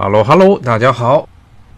Hello Hello，大家好，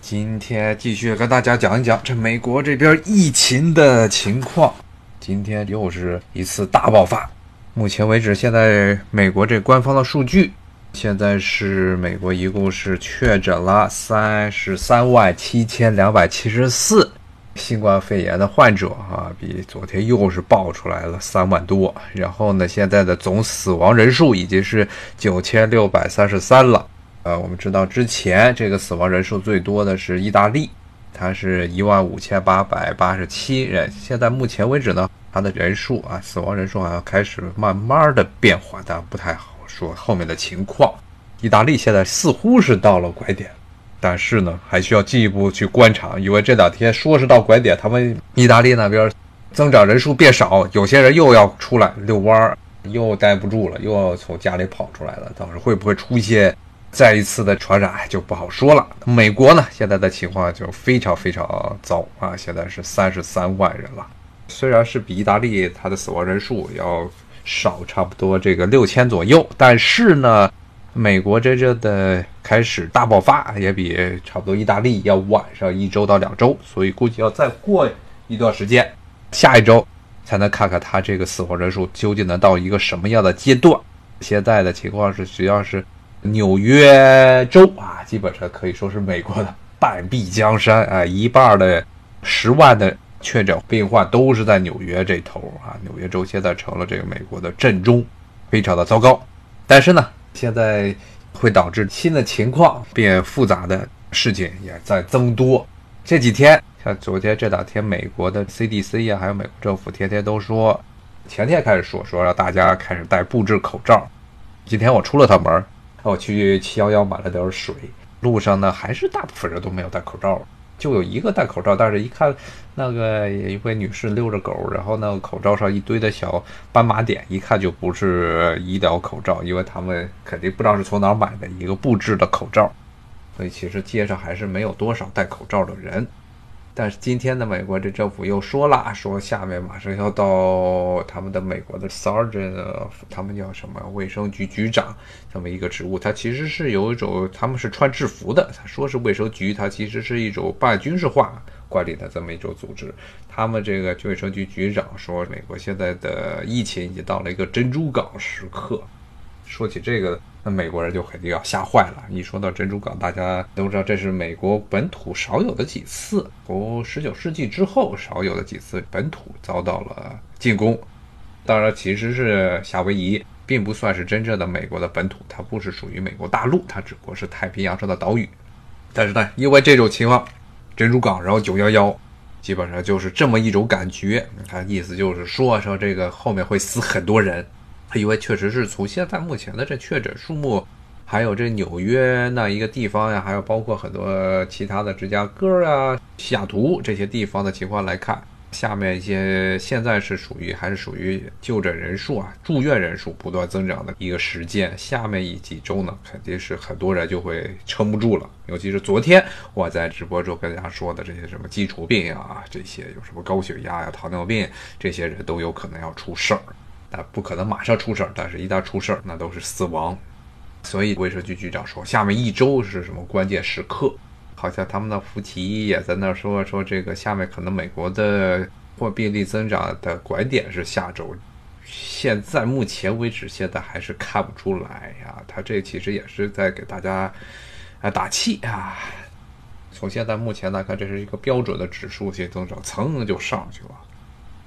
今天继续跟大家讲一讲这美国这边疫情的情况。今天又是一次大爆发。目前为止，现在美国这官方的数据，现在是美国一共是确诊了三十三万七千两百七十四新冠肺炎的患者啊，比昨天又是爆出来了三万多。然后呢，现在的总死亡人数已经是九千六百三十三了。呃，我们知道之前这个死亡人数最多的是意大利，它是一万五千八百八十七人。现在目前为止呢，它的人数啊，死亡人数好像开始慢慢的变缓，但不太好说后面的情况。意大利现在似乎是到了拐点，但是呢，还需要进一步去观察，因为这两天说是到拐点，他们意大利那边增长人数变少，有些人又要出来遛弯儿，又待不住了，又要从家里跑出来了，到时候会不会出现？再一次的传染就不好说了。美国呢，现在的情况就非常非常糟啊！现在是三十三万人了，虽然是比意大利它的死亡人数要少差不多这个六千左右，但是呢，美国真正的开始大爆发也比差不多意大利要晚上一周到两周，所以估计要再过一段时间，下一周才能看看它这个死亡人数究竟能到一个什么样的阶段。现在的情况是，实际上是。纽约州啊，基本上可以说是美国的半壁江山啊，一半的十万的确诊病患都是在纽约这头啊。纽约州现在成了这个美国的震中，非常的糟糕。但是呢，现在会导致新的情况变复杂的事情也在增多。这几天，像昨天这两天，美国的 CDC 呀，还有美国政府天天都说，前天开始说说让大家开始戴布制口罩。今天我出了趟门。我去七幺幺买了点水，路上呢还是大部分人都没有戴口罩，就有一个戴口罩，但是一看那个一位女士遛着狗，然后那个口罩上一堆的小斑马点，一看就不是医疗口罩，因为他们肯定不知道是从哪儿买的一个布制的口罩，所以其实街上还是没有多少戴口罩的人。但是今天的美国这政府又说了，说下面马上要到他们的美国的 sergeant，他们叫什么卫生局局长这么一个职务，他其实是有一种他们是穿制服的，他说是卫生局，他其实是一种半军事化管理的这么一种组织。他们这个卫生局局长说，美国现在的疫情已经到了一个珍珠港时刻。说起这个。那美国人就肯定要吓坏了。一说到珍珠港，大家都知道这是美国本土少有的几次，从十九世纪之后少有的几次本土遭到了进攻。当然，其实是夏威夷并不算是真正的美国的本土，它不是属于美国大陆，它只不过是太平洋上的岛屿。但是呢，因为这种情况，珍珠港，然后九幺幺，基本上就是这么一种感觉。它意思就是说，说这个后面会死很多人。因为确实是从现在目前的这确诊数目，还有这纽约那一个地方呀，还有包括很多其他的芝加哥啊、西雅图这些地方的情况来看，下面一些现在是属于还是属于就诊人数啊、住院人数不断增长的一个时间。下面一几周呢，肯定是很多人就会撑不住了。尤其是昨天我在直播中跟大家说的这些什么基础病啊，这些有什么高血压呀、糖尿病，这些人都有可能要出事儿。那不可能马上出事儿，但是一旦出事儿，那都是死亡。所以卫生局局长说，下面一周是什么关键时刻？好像他们的福奇也在那说说，这个下面可能美国的或病例增长的拐点是下周。现在目前为止，现在还是看不出来呀。他这其实也是在给大家啊打气啊。从现在目前来看，这是一个标准的指数性增长，蹭就上去了。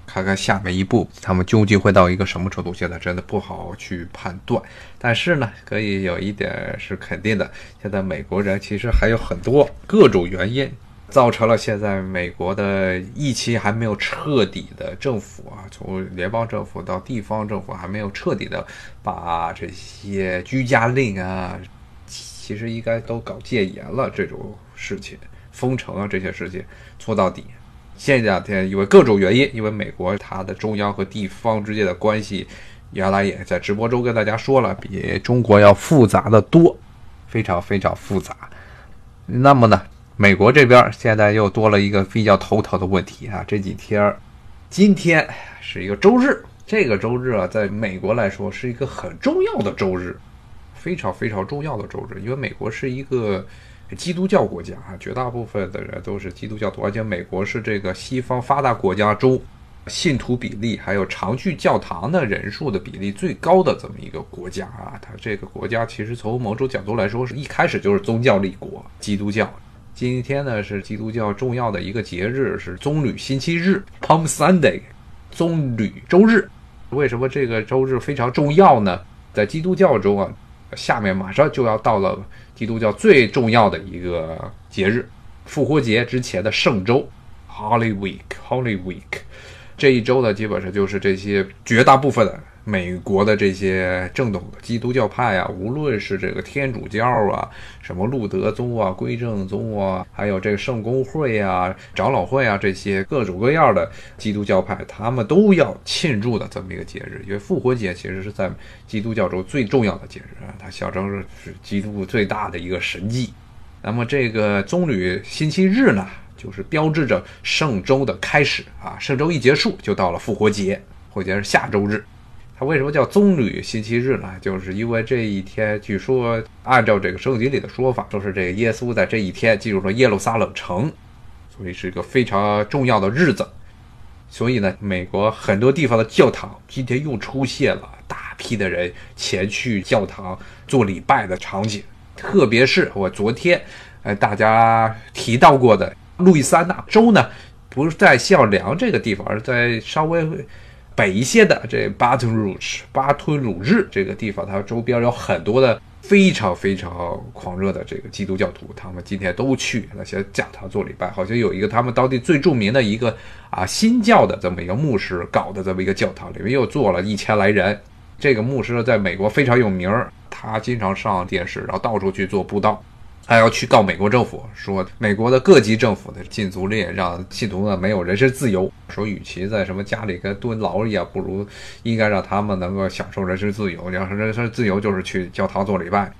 看看下面一步，他们究竟会到一个什么程度？现在真的不好去判断。但是呢，可以有一点是肯定的：现在美国人其实还有很多各种原因，造成了现在美国的疫情还没有彻底的政府啊，从联邦政府到地方政府还没有彻底的把这些居家令啊，其实应该都搞戒严了这种事情，封城啊这些事情做到底。前两天因为各种原因，因为美国它的中央和地方之间的关系，原来也在直播中跟大家说了，比中国要复杂的多，非常非常复杂。那么呢，美国这边现在又多了一个比较头疼的问题啊，这几天，今天是一个周日，这个周日啊，在美国来说是一个很重要的周日，非常非常重要的周日，因为美国是一个基督教国家啊，绝大部分的人都是基督教徒，而且美国是这个西方发达国家中信徒比例还有常去教堂的人数的比例最高的这么一个国家啊。它这个国家其实从某种角度来说，是一开始就是宗教立国，基督教。今天呢是基督教重要的一个节日，是棕榈星期日 （Palm Sunday），棕榈周日。为什么这个周日非常重要呢？在基督教中啊，下面马上就要到了基督教最重要的一个节日——复活节之前的圣周 （Holy Week）。Holy Week 这一周呢，基本上就是这些绝大部分。美国的这些正统的基督教派啊，无论是这个天主教啊，什么路德宗啊、归正宗啊，还有这个圣公会啊、长老会啊，这些各种各样的基督教派，他们都要庆祝的这么一个节日。因为复活节其实是在基督教中最重要的节日啊，它象征着是基督最大的一个神迹。那么这个棕榈星期日呢，就是标志着圣周的开始啊，圣周一结束就到了复活节，复活节是下周日。为什么叫棕榈星期日呢？就是因为这一天，据说按照这个圣经里的说法，就是这个耶稣在这一天进入了耶路撒冷城，所以是一个非常重要的日子。所以呢，美国很多地方的教堂今天又出现了大批的人前去教堂做礼拜的场景。特别是我昨天，呃，大家提到过的路易斯安那州呢，不是在孝良这个地方，而在稍微。北一些的这巴顿鲁日，巴吞鲁日这个地方，它周边有很多的非常非常狂热的这个基督教徒，他们今天都去那些教堂做礼拜。好像有一个他们当地最著名的一个啊新教的这么一个牧师搞的这么一个教堂，里面又坐了一千来人。这个牧师在美国非常有名儿，他经常上电视，然后到处去做布道。还要去告美国政府，说美国的各级政府的禁足令让信徒呢没有人身自由。说与其在什么家里跟蹲牢一样，不如应该让他们能够享受人身自由。要是人身自由，就是去教堂做礼拜。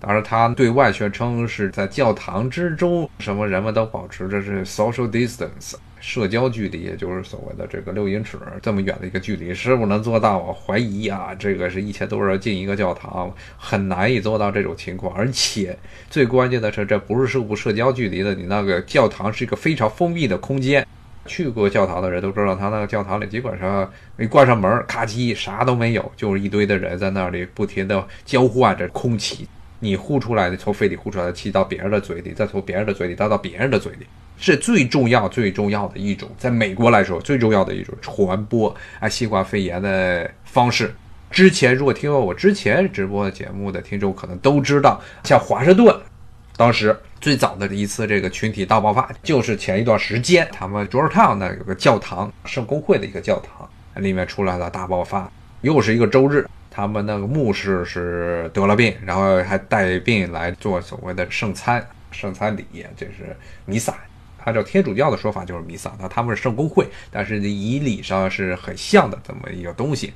当然，他对外宣称是在教堂之中，什么人们都保持着是 social distance。社交距离，也就是所谓的这个六英尺这么远的一个距离，是不是？能做到？我怀疑啊，这个是一千多人进一个教堂，很难以做到这种情况。而且最关键的是，这不是？社不社交距离的，你那个教堂是一个非常封闭的空间。去过教堂的人都知道，他那个教堂里基本上一关上门，咔叽，啥都没有，就是一堆的人在那里不停的交换着空气。你呼出来的，从肺里呼出来的气到别人的嘴里，再从别人的嘴里倒到别人的嘴里。是最重要、最重要的一种，在美国来说最重要的一种传播啊新冠肺炎的方式。之前如果听过我之前直播的节目的听众可能都知道，像华盛顿，当时最早的一次这个群体大爆发，就是前一段时间他们华盛顿那有个教堂圣公会的一个教堂里面出来了大爆发，又是一个周日，他们那个牧师是得了病，然后还带病来做所谓的圣餐圣餐礼，这是弥撒。按照天主教的说法，就是弥撒，那他们是圣公会，但是仪礼上是很像的这么一个东西。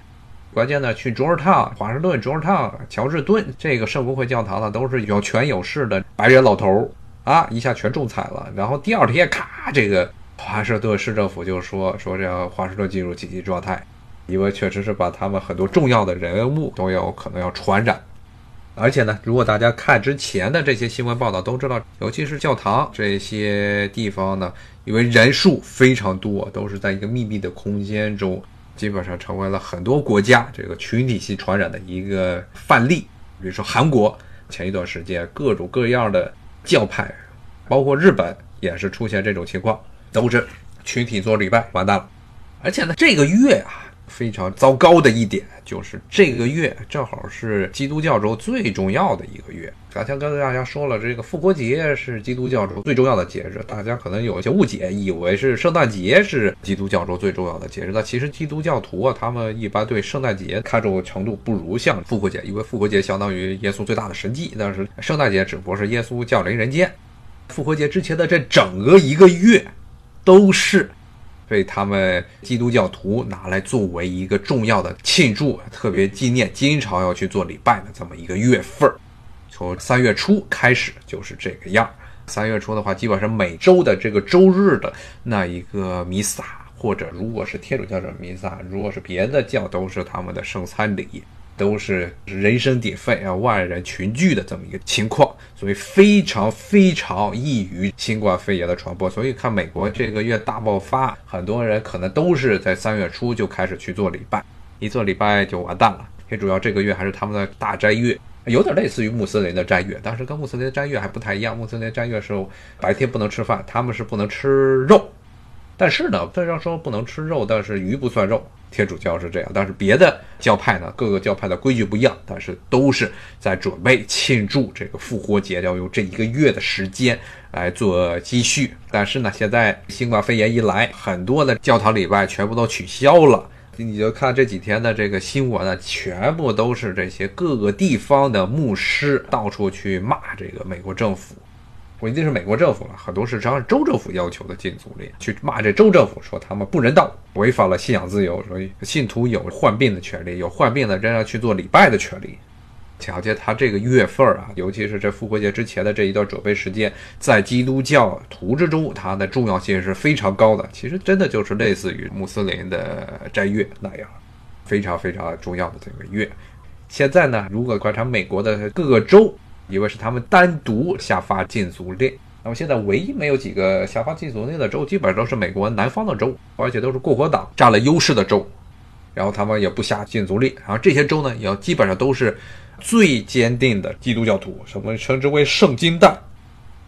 关键呢，去卓尔烫、华盛顿、卓尔烫、乔治敦这个圣公会教堂呢，都是有权有势的白人老头儿啊，一下全中彩了。然后第二天，咔，这个华盛顿市政府就说说这个华盛顿进入紧急状态，因为确实是把他们很多重要的人物都有可能要传染。而且呢，如果大家看之前的这些新闻报道，都知道，尤其是教堂这些地方呢，因为人数非常多，都是在一个密闭的空间中，基本上成为了很多国家这个群体性传染的一个范例。比如说韩国，前一段时间各种各样的教派，包括日本也是出现这种情况，都是群体做礼拜，完蛋了。而且呢，这个月啊。非常糟糕的一点就是这个月正好是基督教中最重要的一个月。刚才跟大家说了，这个复活节是基督教中最重要的节日，大家可能有一些误解，以为是圣诞节是基督教中最重要的节日。那其实基督教徒啊，他们一般对圣诞节看重程度不如像复活节，因为复活节相当于耶稣最大的神迹，但是圣诞节只不过是耶稣降临人间。复活节之前的这整个一个月都是。被他们基督教徒拿来作为一个重要的庆祝、特别纪念，经常要去做礼拜的这么一个月份儿。从三月初开始就是这个样儿。三月初的话，基本上每周的这个周日的那一个弥撒，或者如果是天主教的弥撒，如果是别的教，都是他们的圣餐礼。都是人声鼎沸啊，万人群聚的这么一个情况，所以非常非常易于新冠肺炎的传播。所以看美国这个月大爆发，很多人可能都是在三月初就开始去做礼拜，一做礼拜就完蛋了。也主要这个月还是他们的大斋月，有点类似于穆斯林的斋月，但是跟穆斯林的斋月还不太一样。穆斯林斋月是白天不能吃饭，他们是不能吃肉。但是呢，虽然说不能吃肉，但是鱼不算肉。天主教是这样，但是别的教派呢，各个教派的规矩不一样，但是都是在准备庆祝这个复活节，要用这一个月的时间来做积蓄。但是呢，现在新冠肺炎一来，很多的教堂礼拜全部都取消了。你就看这几天的这个新闻呢，全部都是这些各个地方的牧师到处去骂这个美国政府。不一定是美国政府了，很多是实际上州政府要求的禁足令，去骂这州政府，说他们不人道，违反了信仰自由，所以信徒有患病的权利，有患病的仍然去做礼拜的权利。巧见他这个月份啊，尤其是这复活节之前的这一段准备时间，在基督教徒之中，它的重要性是非常高的。其实真的就是类似于穆斯林的斋月那样，非常非常重要的这个月。现在呢，如果观察美国的各个州。以为是他们单独下发禁足令，那么现在唯一没有几个下发禁足令的州，基本上都是美国南方的州，而且都是共和党占了优势的州，然后他们也不下禁足令，然后这些州呢，也基本上都是最坚定的基督教徒，什么称之为圣经带，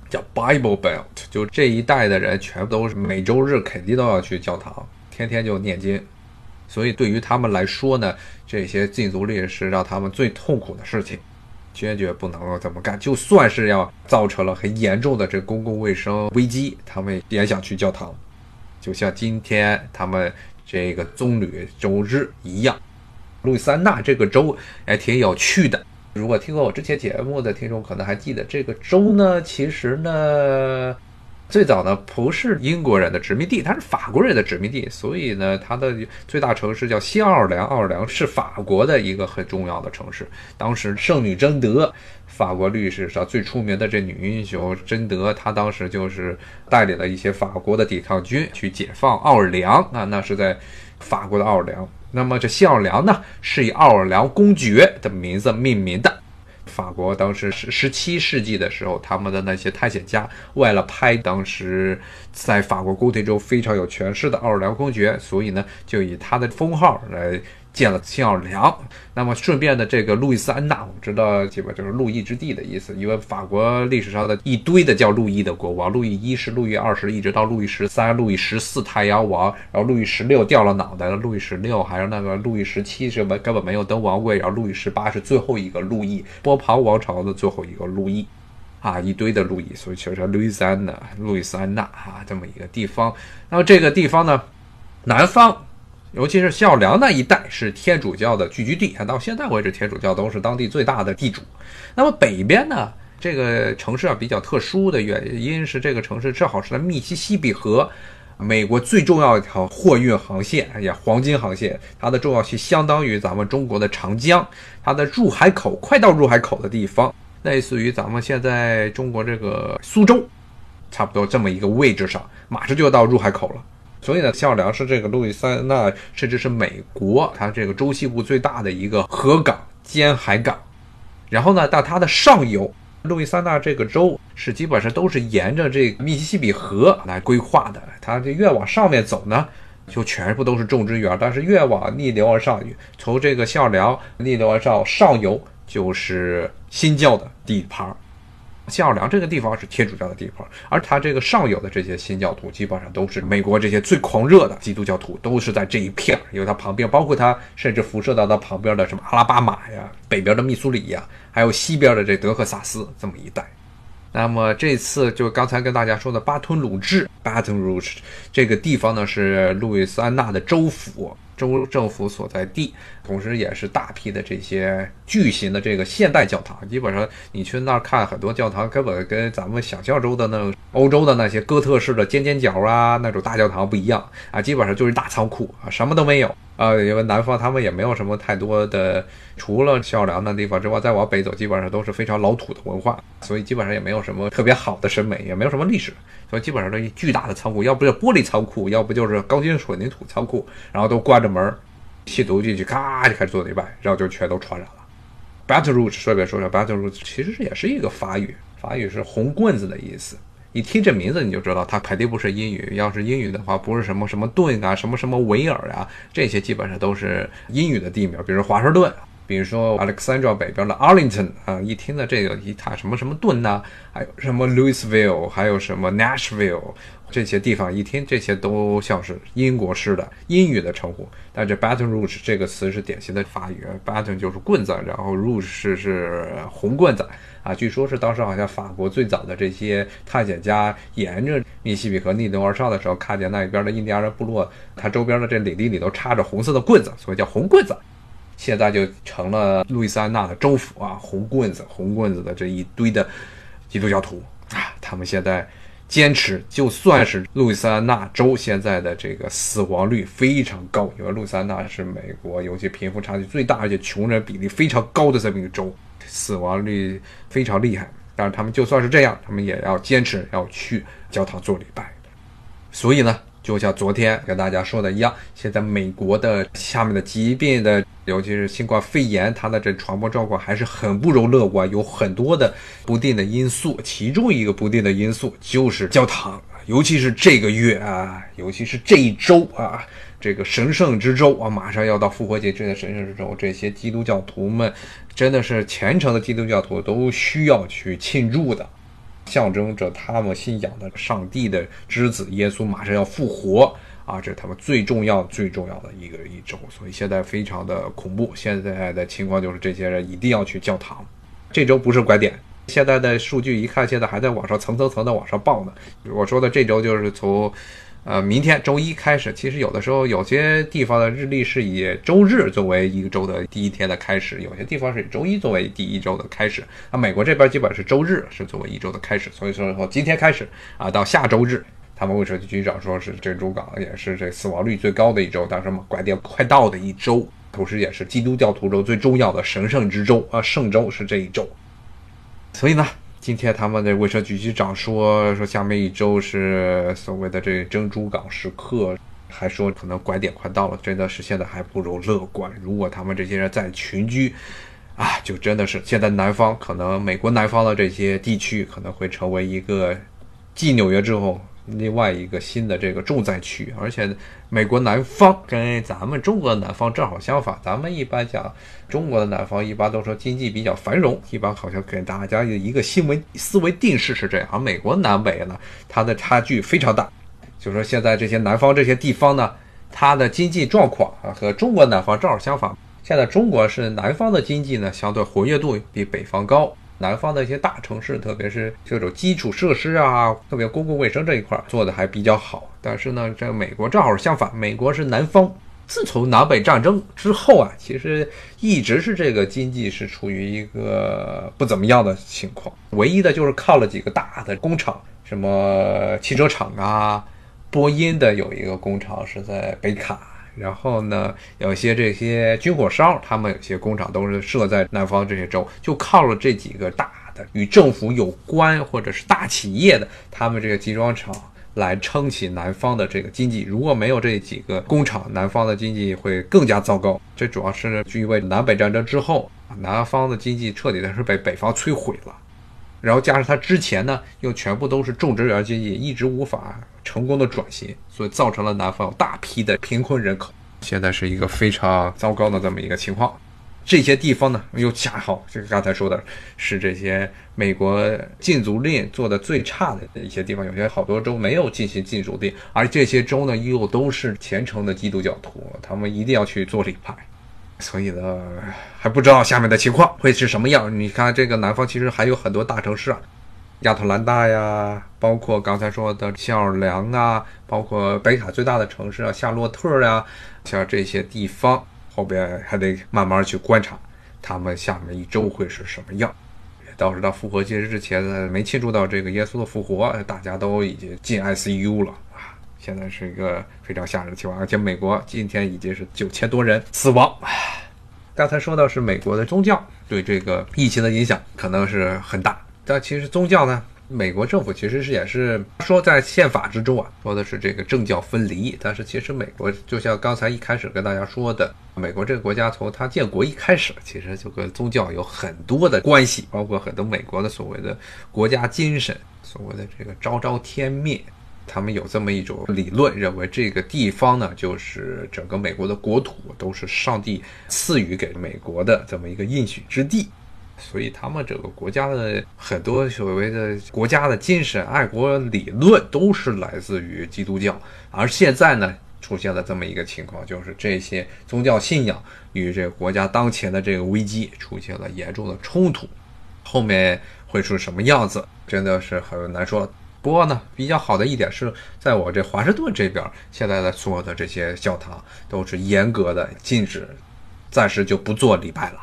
叫 Bible Belt，就这一代的人全部都是每周日肯定都要去教堂，天天就念经，所以对于他们来说呢，这些禁足令是让他们最痛苦的事情。坚决不能这么干，就算是要造成了很严重的这公共卫生危机，他们也想去教堂。就像今天他们这个棕榈周日一样，路易斯安那这个州还挺有趣的。如果听过我之前节目的听众可能还记得，这个州呢，其实呢。最早呢不是英国人的殖民地，它是法国人的殖民地，所以呢它的最大城市叫新奥尔良，奥尔良是法国的一个很重要的城市。当时圣女贞德，法国历史上最出名的这女英雄贞德，她当时就是带领了一些法国的抵抗军去解放奥尔良啊，那是在法国的奥尔良。那么这新奥尔良呢是以奥尔良公爵的名字命名的。法国当时十十七世纪的时候，他们的那些探险家为了拍当时在法国宫廷中非常有权势的奥尔良公爵，所以呢，就以他的封号来。建了新奥良，那么顺便的这个路易斯安那，我们知道基本就是路易之地的意思，因为法国历史上的一堆的叫路易的国王，路易一世、路易二世，一直到路易十三、路易十四太阳王，然后路易十六掉了脑袋了，路易十六还有那个路易十七是没根本没有登王位，然后路易十八是最后一个路易，波旁王朝的最后一个路易，啊，一堆的路易，所以就是路易斯安那，路易斯安那啊这么一个地方，那么这个地方呢，南方。尤其是孝良那一带是天主教的聚居地，到现在为止，天主教都是当地最大的地主。那么北边呢，这个城市啊比较特殊的原因是，这个城市正好是在密西西比河，美国最重要一条货运航线，哎呀，黄金航线，它的重要性相当于咱们中国的长江，它的入海口快到入海口的地方，类似于咱们现在中国这个苏州，差不多这么一个位置上，马上就要到入海口了。所以呢，奥尔良是这个路易斯安那，甚至是美国它这个州西部最大的一个河港兼海港。然后呢，到它的上游，路易斯安那这个州是基本上都是沿着这密西西比河来规划的。它这越往上面走呢，就全部都是种植园；但是越往逆流而上，从这个奥尔良逆流而上上游就是新教的地盘。新奥良这个地方是天主教的地方，而他这个上游的这些新教徒基本上都是美国这些最狂热的基督教徒，都是在这一片。因为它旁边，包括它甚至辐射到它旁边的什么阿拉巴马呀、北边的密苏里呀，还有西边的这德克萨斯这么一带。那么这次就刚才跟大家说的巴吞鲁治 （Baton Rouge） 这个地方呢，是路易斯安那的州府。州政府所在地，同时也是大批的这些巨型的这个现代教堂。基本上你去那儿看很多教堂，根本跟咱们想象中的那欧洲的那些哥特式的尖尖角啊那种大教堂不一样啊，基本上就是大仓库啊，什么都没有。啊，因为南方他们也没有什么太多的，除了孝良的地方之外，再往北走基本上都是非常老土的文化，所以基本上也没有什么特别好的审美，也没有什么历史，所以基本上都巨大的仓库，要不就玻璃仓库，要不就是钢筋混凝土仓库，然后都关着门。吸毒进去，咔就开始做礼拜，然后就全都传染了。Baton Rouge 顺便说说，Baton Rouge 其实也是一个法语，法语是红棍子的意思。一听这名字你就知道它肯定不是英语。要是英语的话，不是什么什么顿啊，什么什么维尔啊，这些基本上都是英语的地名，比如华盛顿。比如说 Alexandra 北边的 Arlington 啊，一听到这个一塔什么什么顿呐，还有什么 Louisville，还有什么 Nashville 这些地方，一听这些都像是英国式的英语的称呼。但这 Baton Rouge 这个词是典型的法语，Baton 就是棍子，然后 Rouge 是是红棍子啊。据说是当时好像法国最早的这些探险家沿着密西比河逆流而上的时候，看见那边的印第安人部落，它周边的这领地里都插着红色的棍子，所以叫红棍子。现在就成了路易斯安那的州府啊，红棍子、红棍子的这一堆的基督教徒啊，他们现在坚持，就算是路易斯安那州现在的这个死亡率非常高，因为路易斯安那是美国尤其贫富差距最大，而且穷人比例非常高的这么一个州，死亡率非常厉害。但是他们就算是这样，他们也要坚持要去教堂做礼拜。所以呢。就像昨天跟大家说的一样，现在美国的下面的疾病的，尤其是新冠肺炎，它的这传播状况还是很不容乐观，有很多的不定的因素。其中一个不定的因素就是教堂，尤其是这个月啊，尤其是这一周啊，这个神圣之周啊，马上要到复活节这个神圣之周，这些基督教徒们真的是虔诚的基督教徒都需要去庆祝的。象征着他们信仰的上帝的之子耶稣马上要复活啊！这是他们最重要、最重要的一个一周，所以现在非常的恐怖。现在的情况就是，这些人一定要去教堂。这周不是拐点，现在的数据一看，现在还在往上层层层的往上报呢。我说的这周就是从。呃，明天周一开始，其实有的时候有些地方的日历是以周日作为一个周的第一天的开始，有些地方是以周一作为第一周的开始。那，美国这边基本是周日是作为一周的开始，所以说从今天开始啊，到下周日，他们卫生局局长说是珍珠港也是这死亡率最高的一周，但是嘛，拐点快到的一周，同时也是基督教徒中最重要的神圣之周啊，圣周是这一周，所以呢。今天他们的卫生局局长说说下面一周是所谓的这珍珠港时刻，还说可能拐点快到了，真的是现在还不容乐观。如果他们这些人在群居，啊，就真的是现在南方可能美国南方的这些地区可能会成为一个继纽约之后。另外一个新的这个重灾区，而且美国南方跟咱们中国的南方正好相反。咱们一般讲中国的南方，一般都说经济比较繁荣，一般好像给大家一个新闻思维定式是这样。而美国南北呢，它的差距非常大。就说现在这些南方这些地方呢，它的经济状况啊和中国南方正好相反。现在中国是南方的经济呢，相对活跃度比北方高。南方的一些大城市，特别是这种基础设施啊，特别公共卫生这一块做的还比较好。但是呢，这美国正好相反，美国是南方。自从南北战争之后啊，其实一直是这个经济是处于一个不怎么样的情况。唯一的就是靠了几个大的工厂，什么汽车厂啊，波音的有一个工厂是在北卡。然后呢，有些这些军火商，他们有些工厂都是设在南方这些州，就靠了这几个大的与政府有关或者是大企业的，他们这个集装厂来撑起南方的这个经济。如果没有这几个工厂，南方的经济会更加糟糕。这主要是因为南北战争之后，南方的经济彻底的是被北方摧毁了。然后加上他之前呢，又全部都是种植园经济，一直无法成功的转型，所以造成了南方有大批的贫困人口。现在是一个非常糟糕的这么一个情况。这些地方呢，又恰好就是刚才说的，是这些美国禁足令做的最差的一些地方。有些好多州没有进行禁足令，而这些州呢，又都是虔诚的基督教徒，他们一定要去做礼拜。所以呢，还不知道下面的情况会是什么样。你看，这个南方其实还有很多大城市啊，亚特兰大呀，包括刚才说的奥尔良啊，包括北卡最大的城市啊，夏洛特呀，像这些地方，后边还得慢慢去观察，他们下面一周会是什么样。倒是到复活节日之前呢，没庆祝到这个耶稣的复活，大家都已经进 ICU 了。现在是一个非常吓人的情况，而且美国今天已经是九千多人死亡。刚才说到是美国的宗教对这个疫情的影响可能是很大，但其实宗教呢，美国政府其实是也是说在宪法之中啊，说的是这个政教分离。但是其实美国就像刚才一开始跟大家说的，美国这个国家从它建国一开始，其实就跟宗教有很多的关系，包括很多美国的所谓的国家精神，所谓的这个昭昭天灭。他们有这么一种理论，认为这个地方呢，就是整个美国的国土都是上帝赐予给美国的这么一个应许之地，所以他们这个国家的很多所谓的国家的精神、爱国理论都是来自于基督教。而现在呢，出现了这么一个情况，就是这些宗教信仰与这个国家当前的这个危机出现了严重的冲突，后面会是什么样子，真的是很难说。不过呢，比较好的一点是在我这华盛顿这边，现在的所有的这些教堂都是严格的禁止，暂时就不做礼拜了。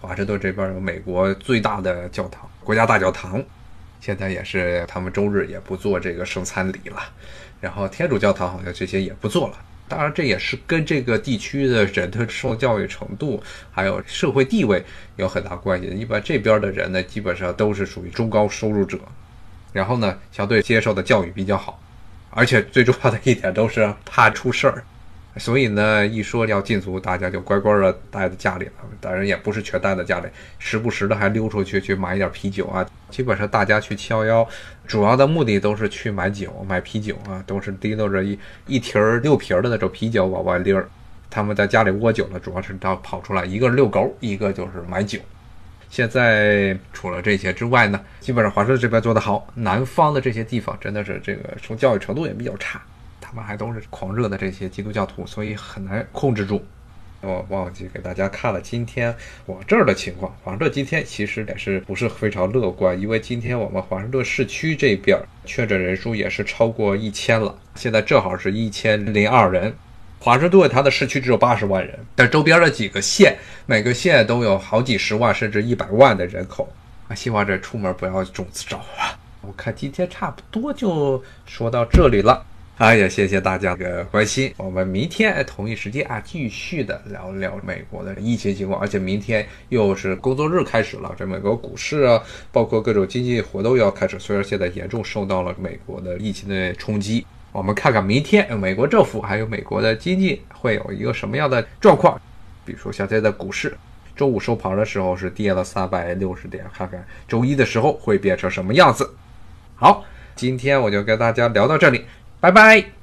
华盛顿这边有美国最大的教堂——国家大教堂，现在也是他们周日也不做这个圣餐礼了。然后天主教堂好像这些也不做了。当然，这也是跟这个地区的人的受教育程度还有社会地位有很大关系。一般这边的人呢，基本上都是属于中高收入者。然后呢，相对接受的教育比较好，而且最重要的一点都是怕出事儿，所以呢，一说要禁足，大家就乖乖的待在家里了。当然也不是全待在家里，时不时的还溜出去去买一点啤酒啊。基本上大家去七幺幺，主要的目的都是去买酒、买啤酒啊，都是提溜着一一提儿六瓶的那种啤酒往外拎儿。他们在家里窝久了，主要是到跑出来，一个遛狗，一个就是买酒。现在除了这些之外呢，基本上华盛顿这边做得好，南方的这些地方真的是这个从教育程度也比较差，他们还都是狂热的这些基督教徒，所以很难控制住。我忘记给大家看了今天我这儿的情况，华盛顿今天其实也是不是非常乐观，因为今天我们华盛顿市区这边确诊人数也是超过一千了，现在正好是一千零二人。华盛顿它的市区只有八十万人，但周边的几个县，每个县都有好几十万甚至一百万的人口啊！希望这出门不要中子招啊！我看今天差不多就说到这里了，哎呀，谢谢大家的关心，我们明天同一时间啊继续的聊聊美国的疫情情况，而且明天又是工作日开始了，这美国股市啊，包括各种经济活动要开始，虽然现在严重受到了美国的疫情的冲击。我们看看明天美国政府还有美国的经济会有一个什么样的状况？比如说现在的股市，周五收盘的时候是跌了三百六十点，看看周一的时候会变成什么样子。好，今天我就跟大家聊到这里，拜拜。